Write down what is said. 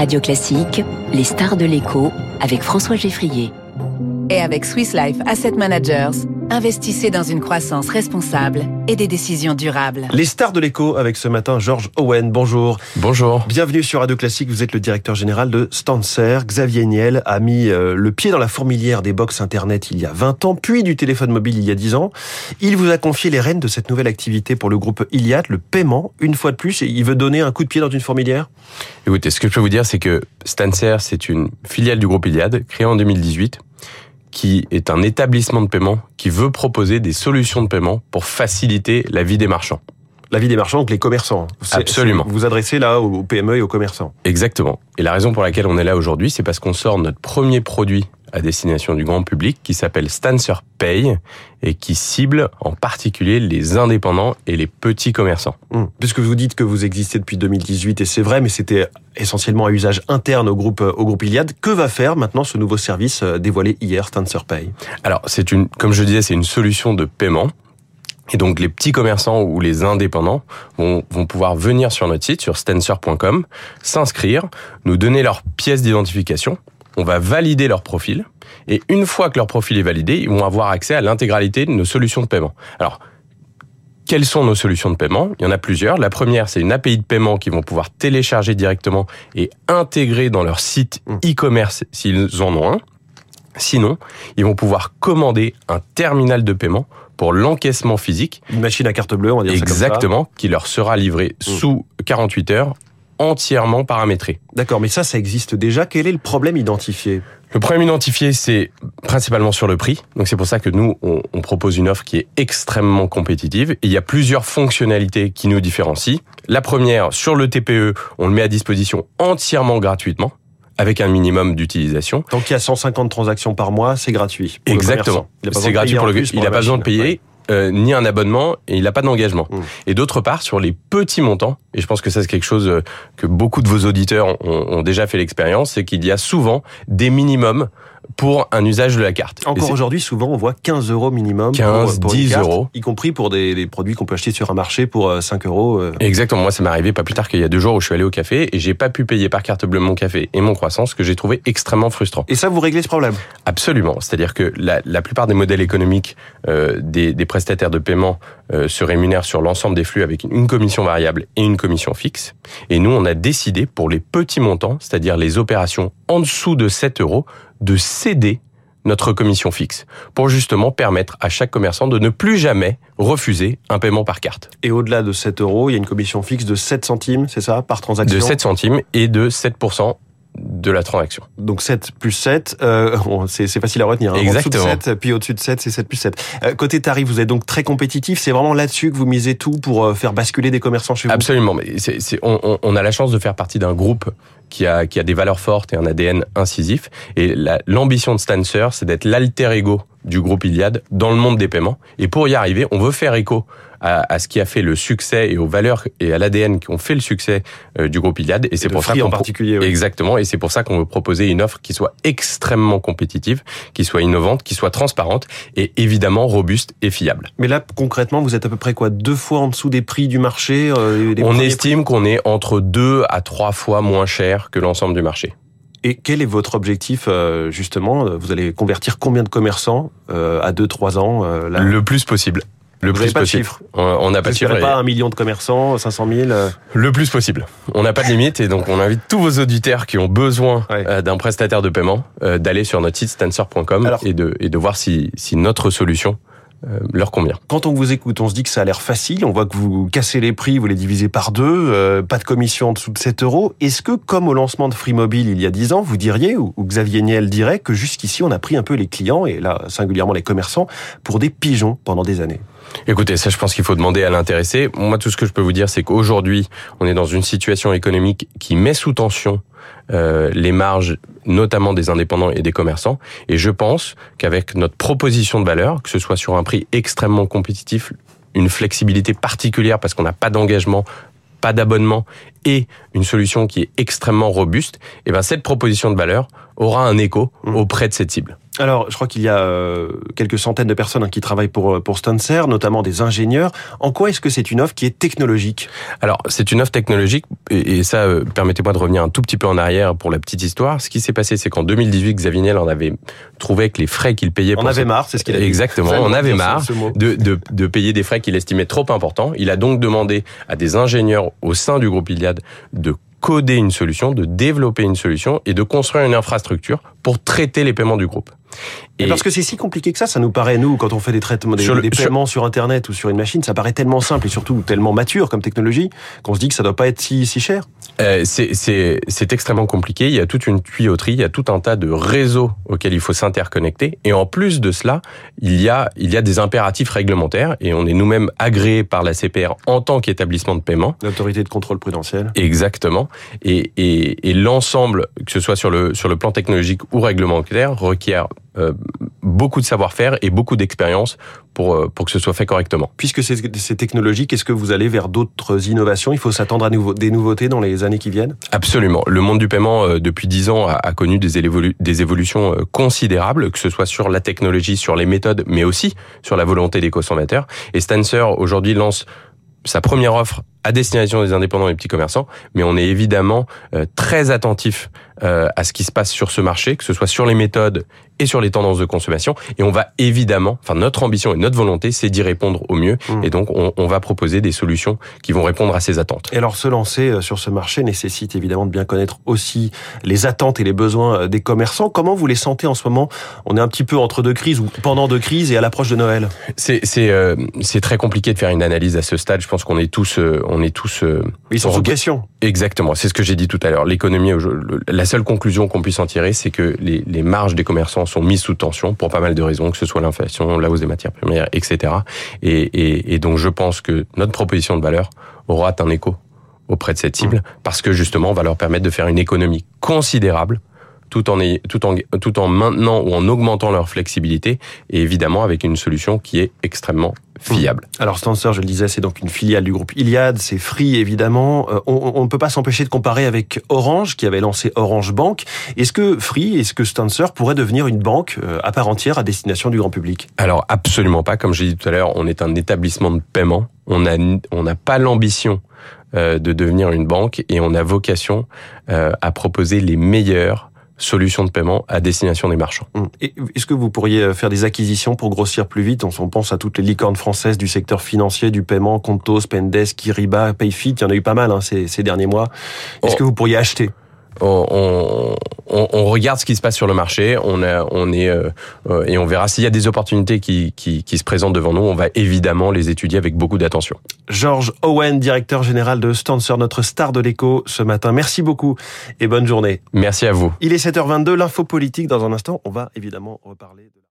Radio Classique, les stars de l'écho avec François Geffrier. Et avec Swiss Life Asset Managers, investissez dans une croissance responsable et des décisions durables. Les stars de l'écho avec ce matin Georges Owen. Bonjour. Bonjour. Bienvenue sur Radio Classique. Vous êtes le directeur général de Stancer. Xavier Niel a mis euh, le pied dans la fourmilière des box internet il y a 20 ans, puis du téléphone mobile il y a 10 ans. Il vous a confié les rênes de cette nouvelle activité pour le groupe Iliad, le paiement, une fois de plus, et il veut donner un coup de pied dans une fourmilière Écoutez, ce que je peux vous dire, c'est que Stancer, c'est une filiale du groupe Iliad, créée en 2018 qui est un établissement de paiement qui veut proposer des solutions de paiement pour faciliter la vie des marchands. La vie des marchands, donc les commerçants. Absolument. Vous vous adressez là aux PME et aux commerçants. Exactement. Et la raison pour laquelle on est là aujourd'hui, c'est parce qu'on sort notre premier produit à destination du grand public qui s'appelle Stancer Pay et qui cible en particulier les indépendants et les petits commerçants. Hum. Puisque vous dites que vous existez depuis 2018 et c'est vrai, mais c'était essentiellement à usage interne au groupe au groupe Iliad. Que va faire maintenant ce nouveau service euh, dévoilé hier, Stancer Pay? Alors c'est une, comme je disais, c'est une solution de paiement. Et donc les petits commerçants ou les indépendants vont, vont pouvoir venir sur notre site, sur stancer.com, s'inscrire, nous donner leur pièce d'identification, on va valider leur profil, et une fois que leur profil est validé, ils vont avoir accès à l'intégralité de nos solutions de paiement. Alors, quelles sont nos solutions de paiement? Il y en a plusieurs. La première, c'est une API de paiement qu'ils vont pouvoir télécharger directement et intégrer dans leur site mmh. e-commerce s'ils en ont un. Sinon, ils vont pouvoir commander un terminal de paiement pour l'encaissement physique. Une machine à carte bleue, on va dire Exactement, qui leur sera livrée mmh. sous 48 heures entièrement paramétré. D'accord, mais ça, ça existe déjà. Quel est le problème identifié? Le problème identifié, c'est principalement sur le prix. Donc c'est pour ça que nous, on, propose une offre qui est extrêmement compétitive. Et il y a plusieurs fonctionnalités qui nous différencient. La première, sur le TPE, on le met à disposition entièrement gratuitement avec un minimum d'utilisation. Donc il y a 150 transactions par mois, c'est gratuit. Exactement. C'est gratuit pour le. il n'a pas besoin de payer. Euh, ni un abonnement et il n'a pas d'engagement. Mmh. Et d'autre part, sur les petits montants, et je pense que ça c'est quelque chose euh, que beaucoup de vos auditeurs ont, ont déjà fait l'expérience, c'est qu'il y a souvent des minimums pour un usage de la carte. Encore aujourd'hui, souvent, on voit 15 euros minimum 15, pour, 10 euros. Y compris pour des, produits qu'on peut acheter sur un marché pour 5 euh, euros. Exactement. Moi, ça m'est arrivé pas plus tard qu'il y a deux jours où je suis allé au café et j'ai pas pu payer par carte bleue mon café et mon croissant, ce que j'ai trouvé extrêmement frustrant. Et ça, vous réglez ce problème? Absolument. C'est-à-dire que la, la, plupart des modèles économiques euh, des, des, prestataires de paiement euh, se rémunèrent sur l'ensemble des flux avec une commission variable et une commission fixe. Et nous, on a décidé pour les petits montants, c'est-à-dire les opérations en dessous de 7 euros, de céder notre commission fixe pour justement permettre à chaque commerçant de ne plus jamais refuser un paiement par carte. Et au-delà de 7 euros, il y a une commission fixe de 7 centimes, c'est ça, par transaction De 7 centimes et de 7% de la transaction. Donc 7 plus 7, euh, c'est facile à retenir. Hein. Exactement. En dessous de 7, puis au-dessus de 7, c'est 7 plus 7. Euh, côté tarif, vous êtes donc très compétitif. C'est vraiment là-dessus que vous misez tout pour euh, faire basculer des commerçants chez vous? Absolument. Mais on, on, a la chance de faire partie d'un groupe qui a, qui a des valeurs fortes et un ADN incisif. Et l'ambition de Stancer, c'est d'être l'alter ego du groupe Iliad dans le monde des paiements. Et pour y arriver, on veut faire écho à, ce qui a fait le succès et aux valeurs et à l'ADN qui ont fait le succès euh, du groupe Iliad. Et, c'est pour ça qu'on en particulier. Exactement. Et c'est pour ça qu'on veut proposer une offre qui soit extrêmement compétitive, qui soit innovante, qui soit transparente et évidemment robuste et fiable. Mais là, concrètement, vous êtes à peu près quoi Deux fois en dessous des prix du marché euh, On estime qu'on est entre deux à trois fois moins cher que l'ensemble du marché. Et quel est votre objectif euh, justement Vous allez convertir combien de commerçants euh, à 2-3 ans là? Le plus possible. Le Vous plus pas de chiffre. On n'a pas de chiffre. pas un million de commerçants, 500 000 Le plus possible. On n'a pas de limite et donc on invite tous vos auditeurs qui ont besoin d'un prestataire de paiement d'aller sur notre site stancer.com et de, et de voir si, si notre solution euh, leur convient. Quand on vous écoute, on se dit que ça a l'air facile, on voit que vous cassez les prix, vous les divisez par deux, euh, pas de commission en dessous de 7 euros. Est-ce que, comme au lancement de Free Mobile il y a 10 ans, vous diriez, ou, Xavier Niel dirait, que jusqu'ici on a pris un peu les clients, et là singulièrement les commerçants, pour des pigeons pendant des années? Écoutez, ça je pense qu'il faut demander à l'intéressé. Moi tout ce que je peux vous dire c'est qu'aujourd'hui on est dans une situation économique qui met sous tension euh, les marges, notamment des indépendants et des commerçants. Et je pense qu'avec notre proposition de valeur, que ce soit sur un prix extrêmement compétitif, une flexibilité particulière parce qu'on n'a pas d'engagement, pas d'abonnement et une solution qui est extrêmement robuste, et eh ben cette proposition de valeur aura un écho mmh. auprès de cette cible. Alors, je crois qu'il y a euh, quelques centaines de personnes hein, qui travaillent pour euh, pour Stancer, notamment des ingénieurs. En quoi est-ce que c'est une offre qui est technologique? Alors, c'est une offre technologique, et, ça, euh, permettez-moi de revenir un tout petit peu en arrière pour la petite histoire. Ce qui s'est passé, c'est qu'en 2018, Xavier Niel en avait trouvé que les frais qu'il payait... On avait marre, c'est ce qu'il a dit. Exactement, on avait marre de, de, de payer des frais qu'il estimait trop importants. Il a donc demandé à des ingénieurs au sein du groupe Iliad de coder une solution, de développer une solution et de construire une infrastructure pour traiter les paiements du groupe. Et parce que c'est si compliqué que ça, ça nous paraît, nous, quand on fait des traitements, des, des paiements sur... Internet ou sur une machine, ça paraît tellement simple et surtout tellement mature comme technologie qu'on se dit que ça doit pas être si, si cher. Euh, c'est extrêmement compliqué. Il y a toute une tuyauterie, il y a tout un tas de réseaux auxquels il faut s'interconnecter. Et en plus de cela, il y a, il y a des impératifs réglementaires et on est nous-mêmes agréés par la CPR en tant qu'établissement de paiement. L'autorité de contrôle prudentiel. Exactement. Et, et, et l'ensemble, que ce soit sur le, sur le plan technologique ou réglementaire, requiert euh, beaucoup de savoir-faire et beaucoup d'expérience pour, euh, pour que ce soit fait correctement. Puisque c'est technologique, est-ce que vous allez vers d'autres innovations? Il faut s'attendre à nouveau, des nouveautés dans les années qui viennent? Absolument. Le monde du paiement, euh, depuis dix ans, a, a connu des, évolu des évolutions considérables, que ce soit sur la technologie, sur les méthodes, mais aussi sur la volonté des consommateurs. Et Stancer, aujourd'hui, lance sa première offre à destination des indépendants et petits commerçants, mais on est évidemment très attentif à ce qui se passe sur ce marché, que ce soit sur les méthodes et sur les tendances de consommation. Et on va évidemment, enfin notre ambition et notre volonté, c'est d'y répondre au mieux. Mmh. Et donc on, on, va proposer des solutions qui vont répondre à ces attentes. Et alors se lancer euh, sur ce marché nécessite évidemment de bien connaître aussi les attentes et les besoins euh, des commerçants. Comment vous les sentez en ce moment? On est un petit peu entre deux crises ou pendant deux crises et à l'approche de Noël? C'est c'est euh, très compliqué de faire une analyse à ce stade. Je pense qu'on est tous euh, on est tous euh, ils sont sous pression. Exactement. C'est ce que j'ai dit tout à l'heure. L'économie, la seule conclusion qu'on puisse en tirer, c'est que les, les marges des commerçants sont mises sous tension pour pas mal de raisons, que ce soit l'inflation, la hausse des matières premières, etc. Et, et, et, donc je pense que notre proposition de valeur aura un écho auprès de cette cible, mmh. parce que justement, on va leur permettre de faire une économie considérable tout en, tout en, tout en maintenant ou en augmentant leur flexibilité et évidemment avec une solution qui est extrêmement fiable. Alors Stancer, je le disais, c'est donc une filiale du groupe Iliad, c'est Free évidemment. Euh, on ne peut pas s'empêcher de comparer avec Orange qui avait lancé Orange Bank. Est-ce que Free, est-ce que Stancer pourrait devenir une banque euh, à part entière à destination du grand public? Alors absolument pas. Comme j'ai dit tout à l'heure, on est un établissement de paiement. On n'a on n'a pas l'ambition euh, de devenir une banque et on a vocation à proposer les meilleurs solutions de paiement à destination des marchands. Hum. Est-ce que vous pourriez euh, faire des acquisitions pour grossir plus vite? On pense à toutes les licornes françaises du secteur financier, du paiement, Contos, Pendesk, Kiriba, Payfit, il y en a eu pas mal hein, ces, ces, derniers mois. Est-ce oh. que vous pourriez acheter? On, on, on, regarde ce qui se passe sur le marché, on, a, on est euh, euh, et on verra s'il y a des opportunités qui, qui, qui, se présentent devant nous. On va évidemment les étudier avec beaucoup d'attention. Georges Owen, directeur général de Stancer, notre star de l'écho ce matin. Merci beaucoup et bonne journée. Merci à vous. Il est 7h22, l'info politique dans un instant. On va évidemment reparler de